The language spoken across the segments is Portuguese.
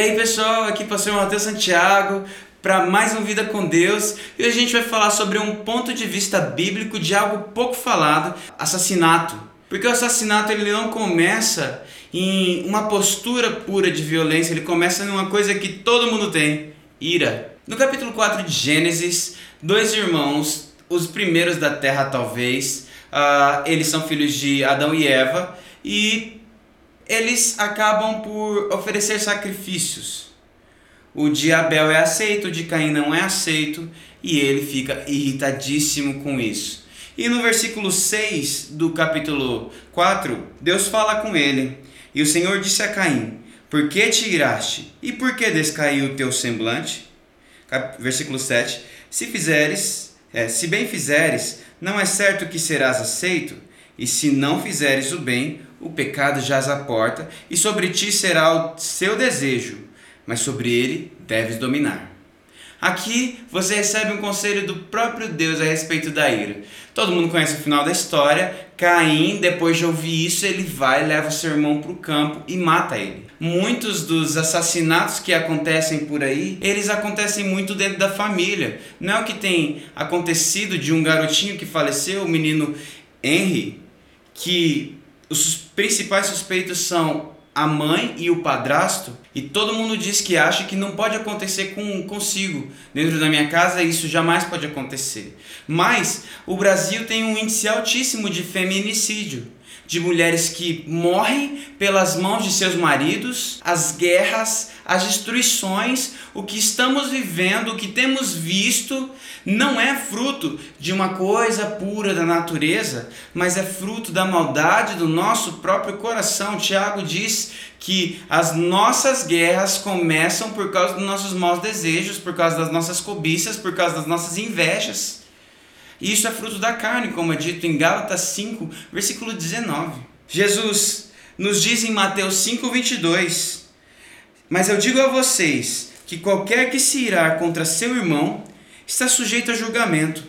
Aí pessoal, aqui pastor Matheus Santiago para mais um Vida com Deus e hoje a gente vai falar sobre um ponto de vista bíblico de algo pouco falado, assassinato. Porque o assassinato ele não começa em uma postura pura de violência, ele começa numa coisa que todo mundo tem, ira. No capítulo 4 de Gênesis, dois irmãos, os primeiros da terra talvez, uh, eles são filhos de Adão e Eva e eles acabam por oferecer sacrifícios. O de Abel é aceito, o de Caim não é aceito, e ele fica irritadíssimo com isso. E no versículo 6 do capítulo 4, Deus fala com ele. E o Senhor disse a Caim: Por que te iraste? E por que descaiu o teu semblante? Versículo 7: Se fizeres, é, se bem fizeres, não é certo que serás aceito, e se não fizeres o bem, o pecado jaz à porta, e sobre ti será o seu desejo, mas sobre ele deves dominar. Aqui você recebe um conselho do próprio Deus a respeito da ira. Todo mundo conhece o final da história. Caim, depois de ouvir isso, ele vai, leva seu irmão para o campo e mata ele. Muitos dos assassinatos que acontecem por aí, eles acontecem muito dentro da família. Não é o que tem acontecido de um garotinho que faleceu, o menino Henry, que os principais suspeitos são a mãe e o padrasto, e todo mundo diz que acha que não pode acontecer com consigo. Dentro da minha casa isso jamais pode acontecer. Mas o Brasil tem um índice altíssimo de feminicídio de mulheres que morrem pelas mãos de seus maridos, as guerras, as destruições, o que estamos vivendo, o que temos visto, não é fruto de uma coisa pura da natureza, mas é fruto da maldade do nosso próprio coração. Tiago diz que as nossas guerras começam por causa dos nossos maus desejos, por causa das nossas cobiças, por causa das nossas invejas. E isso é fruto da carne, como é dito em Gálatas 5, versículo 19. Jesus nos diz em Mateus 5, 22: Mas eu digo a vocês que qualquer que se irá contra seu irmão está sujeito a julgamento.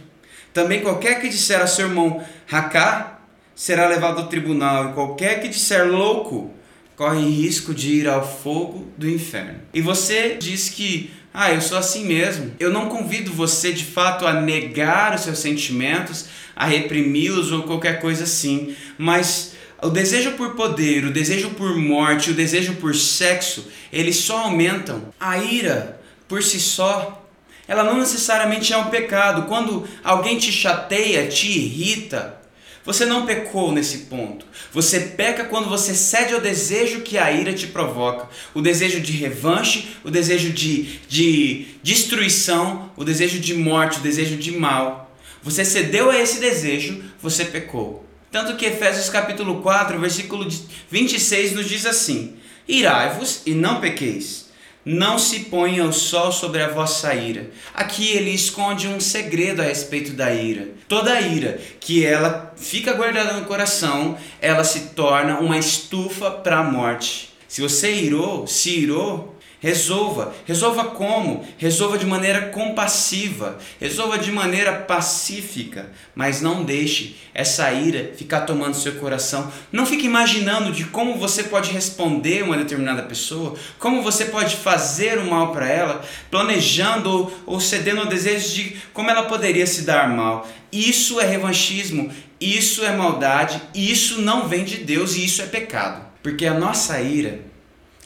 Também qualquer que disser a seu irmão racá será levado ao tribunal, e qualquer que disser louco corre risco de ir ao fogo do inferno. E você diz que ah, eu sou assim mesmo. Eu não convido você de fato a negar os seus sentimentos, a reprimi-los ou qualquer coisa assim, mas o desejo por poder, o desejo por morte, o desejo por sexo, eles só aumentam. A ira, por si só, ela não necessariamente é um pecado. Quando alguém te chateia, te irrita, você não pecou nesse ponto. Você peca quando você cede ao desejo que a ira te provoca. O desejo de revanche, o desejo de, de destruição, o desejo de morte, o desejo de mal. Você cedeu a esse desejo, você pecou. Tanto que Efésios capítulo 4, versículo 26 nos diz assim: Irai-vos e não pequeis. Não se ponha o sol sobre a vossa ira. Aqui ele esconde um segredo a respeito da ira. Toda ira que ela fica guardada no coração, ela se torna uma estufa para a morte. Se você irou, se irou, Resolva. Resolva como? Resolva de maneira compassiva. Resolva de maneira pacífica. Mas não deixe essa ira ficar tomando seu coração. Não fique imaginando de como você pode responder uma determinada pessoa, como você pode fazer o mal para ela, planejando ou, cedendo ao desejo de como ela poderia se dar mal. Isso é revanchismo, isso é maldade, isso não vem de Deus e isso é pecado. Porque a nossa ira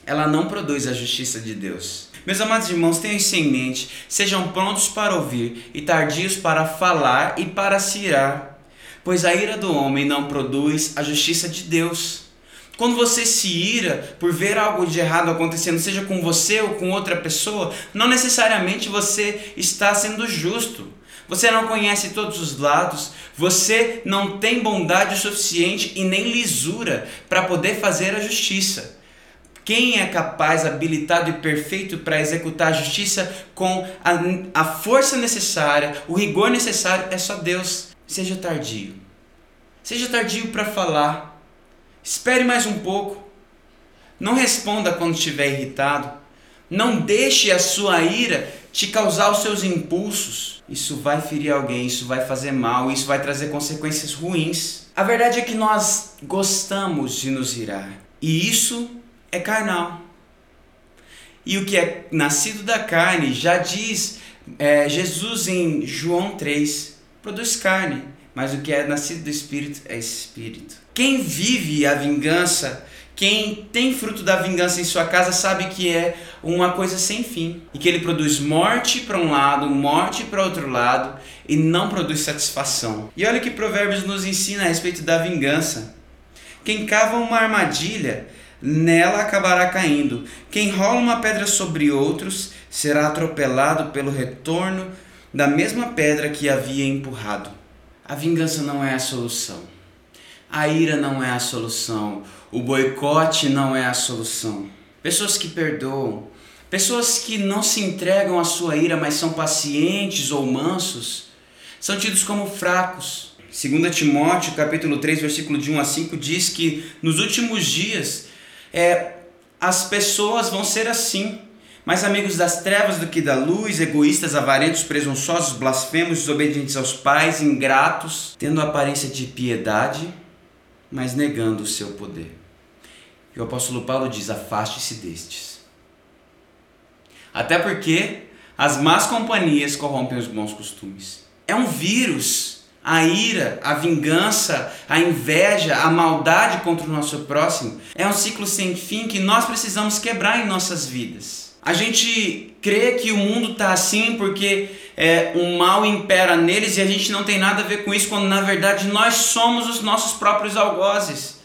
ela não produz a justiça de Deus. Meus amados irmãos, tenham isso em mente, sejam prontos para ouvir e tardios para falar e para se irar, pois a ira do homem não produz a justiça de Deus. Quando você se ira por ver algo de errado acontecendo, seja com você ou com outra pessoa, não necessariamente você está sendo justo. Você não conhece todos os lados, você não tem bondade suficiente e nem lisura para poder fazer a justiça. Quem é capaz, habilitado e perfeito para executar a justiça com a, a força necessária, o rigor necessário, é só Deus. Seja tardio. Seja tardio para falar. Espere mais um pouco. Não responda quando estiver irritado. Não deixe a sua ira te causar os seus impulsos. Isso vai ferir alguém, isso vai fazer mal, isso vai trazer consequências ruins. A verdade é que nós gostamos de nos irar. E isso é carnal. E o que é nascido da carne, já diz é, Jesus em João 3, produz carne, mas o que é nascido do Espírito é Espírito. Quem vive a vingança, quem tem fruto da vingança em sua casa, sabe que é uma coisa sem fim e que ele produz morte para um lado, morte para outro lado e não produz satisfação. E olha que Provérbios nos ensina a respeito da vingança. Quem cava uma armadilha nela acabará caindo. Quem rola uma pedra sobre outros será atropelado pelo retorno da mesma pedra que havia empurrado. A vingança não é a solução. A ira não é a solução. O boicote não é a solução. Pessoas que perdoam, pessoas que não se entregam à sua ira, mas são pacientes ou mansos, são tidos como fracos. 2 Timóteo, capítulo 3, versículo de 1 a 5 diz que nos últimos dias é, as pessoas vão ser assim. Mais amigos das trevas do que da luz, egoístas, avarentos, presunçosos, blasfemos, desobedientes aos pais, ingratos, tendo aparência de piedade, mas negando o seu poder. E o apóstolo Paulo diz: afaste-se destes. Até porque as más companhias corrompem os bons costumes. É um vírus a ira, a vingança, a inveja, a maldade contra o nosso próximo, é um ciclo sem fim que nós precisamos quebrar em nossas vidas. A gente crê que o mundo está assim porque é, o mal impera neles e a gente não tem nada a ver com isso, quando na verdade nós somos os nossos próprios algozes.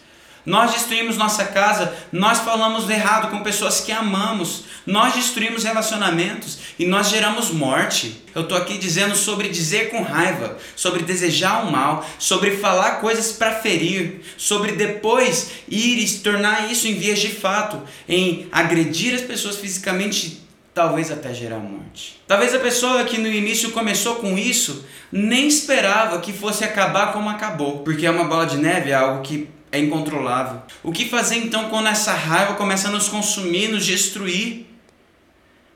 Nós destruímos nossa casa, nós falamos errado com pessoas que amamos, nós destruímos relacionamentos e nós geramos morte. Eu estou aqui dizendo sobre dizer com raiva, sobre desejar o mal, sobre falar coisas para ferir, sobre depois ir e tornar isso em vias de fato, em agredir as pessoas fisicamente talvez até gerar morte. Talvez a pessoa que no início começou com isso nem esperava que fosse acabar como acabou, porque é uma bola de neve, é algo que é incontrolável. O que fazer então quando essa raiva começa a nos consumir, nos destruir?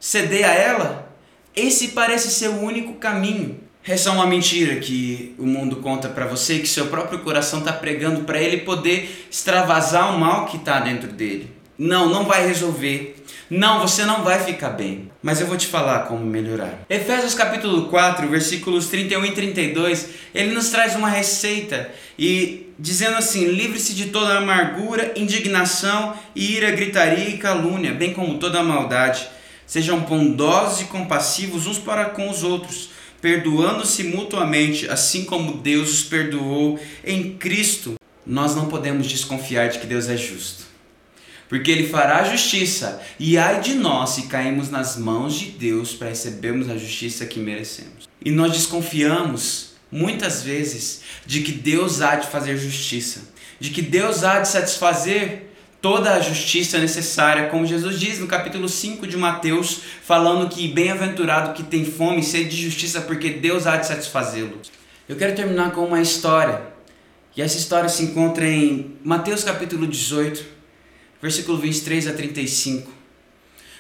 Ceder a ela? Esse parece ser o único caminho. Essa é uma mentira que o mundo conta para você, que seu próprio coração está pregando para ele poder extravasar o mal que está dentro dele. Não, não vai resolver. Não, você não vai ficar bem. Mas eu vou te falar como melhorar. Efésios capítulo 4, versículos 31 e 32, ele nos traz uma receita e dizendo assim: livre-se de toda amargura, indignação, ira, gritaria e calúnia, bem como toda maldade. Sejam bondosos e compassivos uns para com os outros, perdoando-se mutuamente, assim como Deus os perdoou em Cristo. Nós não podemos desconfiar de que Deus é justo porque ele fará justiça, e ai de nós se caímos nas mãos de Deus para recebermos a justiça que merecemos. E nós desconfiamos, muitas vezes, de que Deus há de fazer justiça, de que Deus há de satisfazer toda a justiça necessária, como Jesus diz no capítulo 5 de Mateus, falando que bem-aventurado que tem fome e sede de justiça, porque Deus há de satisfazê-lo. Eu quero terminar com uma história, e essa história se encontra em Mateus capítulo 18, versículo 23 a 35,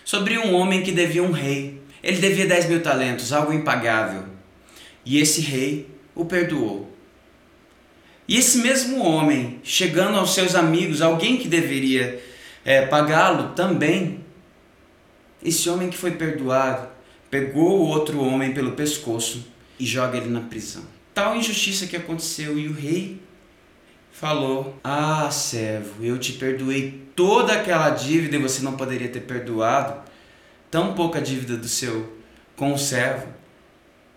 sobre um homem que devia um rei. Ele devia 10 mil talentos, algo impagável. E esse rei o perdoou. E esse mesmo homem, chegando aos seus amigos, alguém que deveria é, pagá-lo também, esse homem que foi perdoado, pegou o outro homem pelo pescoço e joga ele na prisão. Tal injustiça que aconteceu e o rei falou: Ah, servo, eu te perdoei toda aquela dívida e você não poderia ter perdoado tão pouca dívida do seu conservo.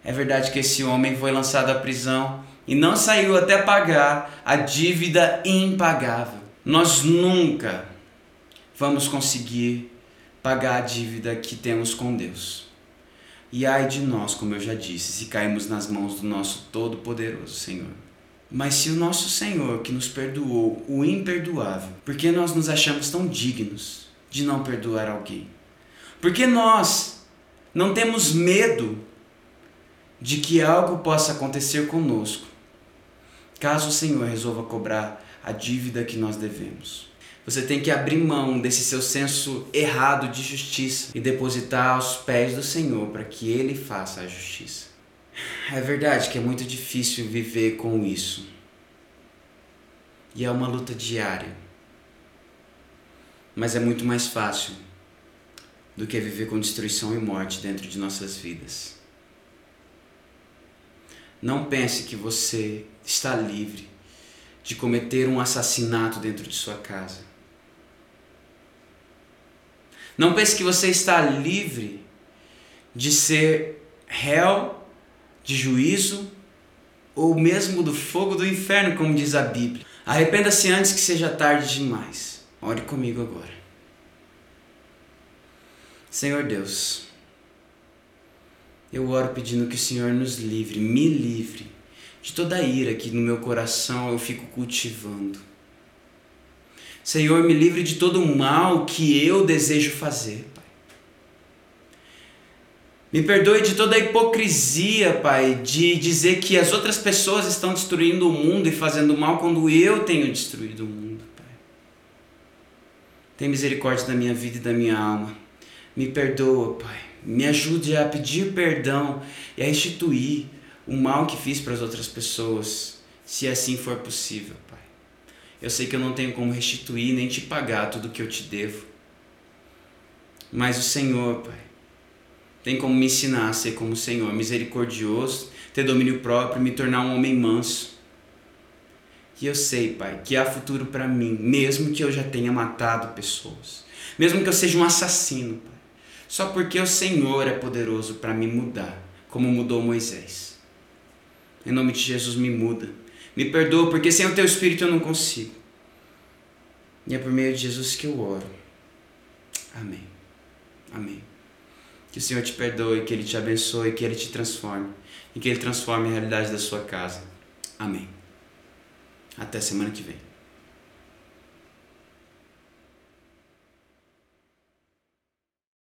É verdade que esse homem foi lançado à prisão e não saiu até pagar a dívida impagável. Nós nunca vamos conseguir pagar a dívida que temos com Deus. E ai de nós, como eu já disse, se cairmos nas mãos do nosso Todo-Poderoso Senhor. Mas se o nosso Senhor, que nos perdoou o imperdoável, por que nós nos achamos tão dignos de não perdoar alguém? Porque nós não temos medo de que algo possa acontecer conosco, caso o Senhor resolva cobrar a dívida que nós devemos. Você tem que abrir mão desse seu senso errado de justiça e depositar aos pés do Senhor para que Ele faça a justiça. É verdade que é muito difícil viver com isso. E é uma luta diária. Mas é muito mais fácil do que viver com destruição e morte dentro de nossas vidas. Não pense que você está livre de cometer um assassinato dentro de sua casa. Não pense que você está livre de ser réu de juízo ou mesmo do fogo do inferno, como diz a Bíblia. Arrependa-se antes que seja tarde demais. Ore comigo agora. Senhor Deus, eu oro pedindo que o Senhor nos livre, me livre de toda a ira que no meu coração eu fico cultivando. Senhor, me livre de todo o mal que eu desejo fazer, Pai. Me perdoe de toda a hipocrisia, Pai, de dizer que as outras pessoas estão destruindo o mundo e fazendo mal quando eu tenho destruído o mundo, Pai. Tem misericórdia da minha vida e da minha alma. Me perdoa, Pai. Me ajude a pedir perdão e a restituir o mal que fiz para as outras pessoas, se assim for possível, Pai. Eu sei que eu não tenho como restituir nem te pagar tudo que eu te devo. Mas o Senhor, Pai, tem como me ensinar a ser como o Senhor, misericordioso, ter domínio próprio, me tornar um homem manso. E eu sei, Pai, que há futuro para mim, mesmo que eu já tenha matado pessoas, mesmo que eu seja um assassino, Pai, só porque o Senhor é poderoso para me mudar, como mudou Moisés. Em nome de Jesus, me muda. Me perdoa, porque sem o teu espírito eu não consigo. E é por meio de Jesus que eu oro. Amém. Amém. Que o Senhor te perdoe, que Ele te abençoe, que Ele te transforme e que Ele transforme a realidade da sua casa. Amém. Até semana que vem.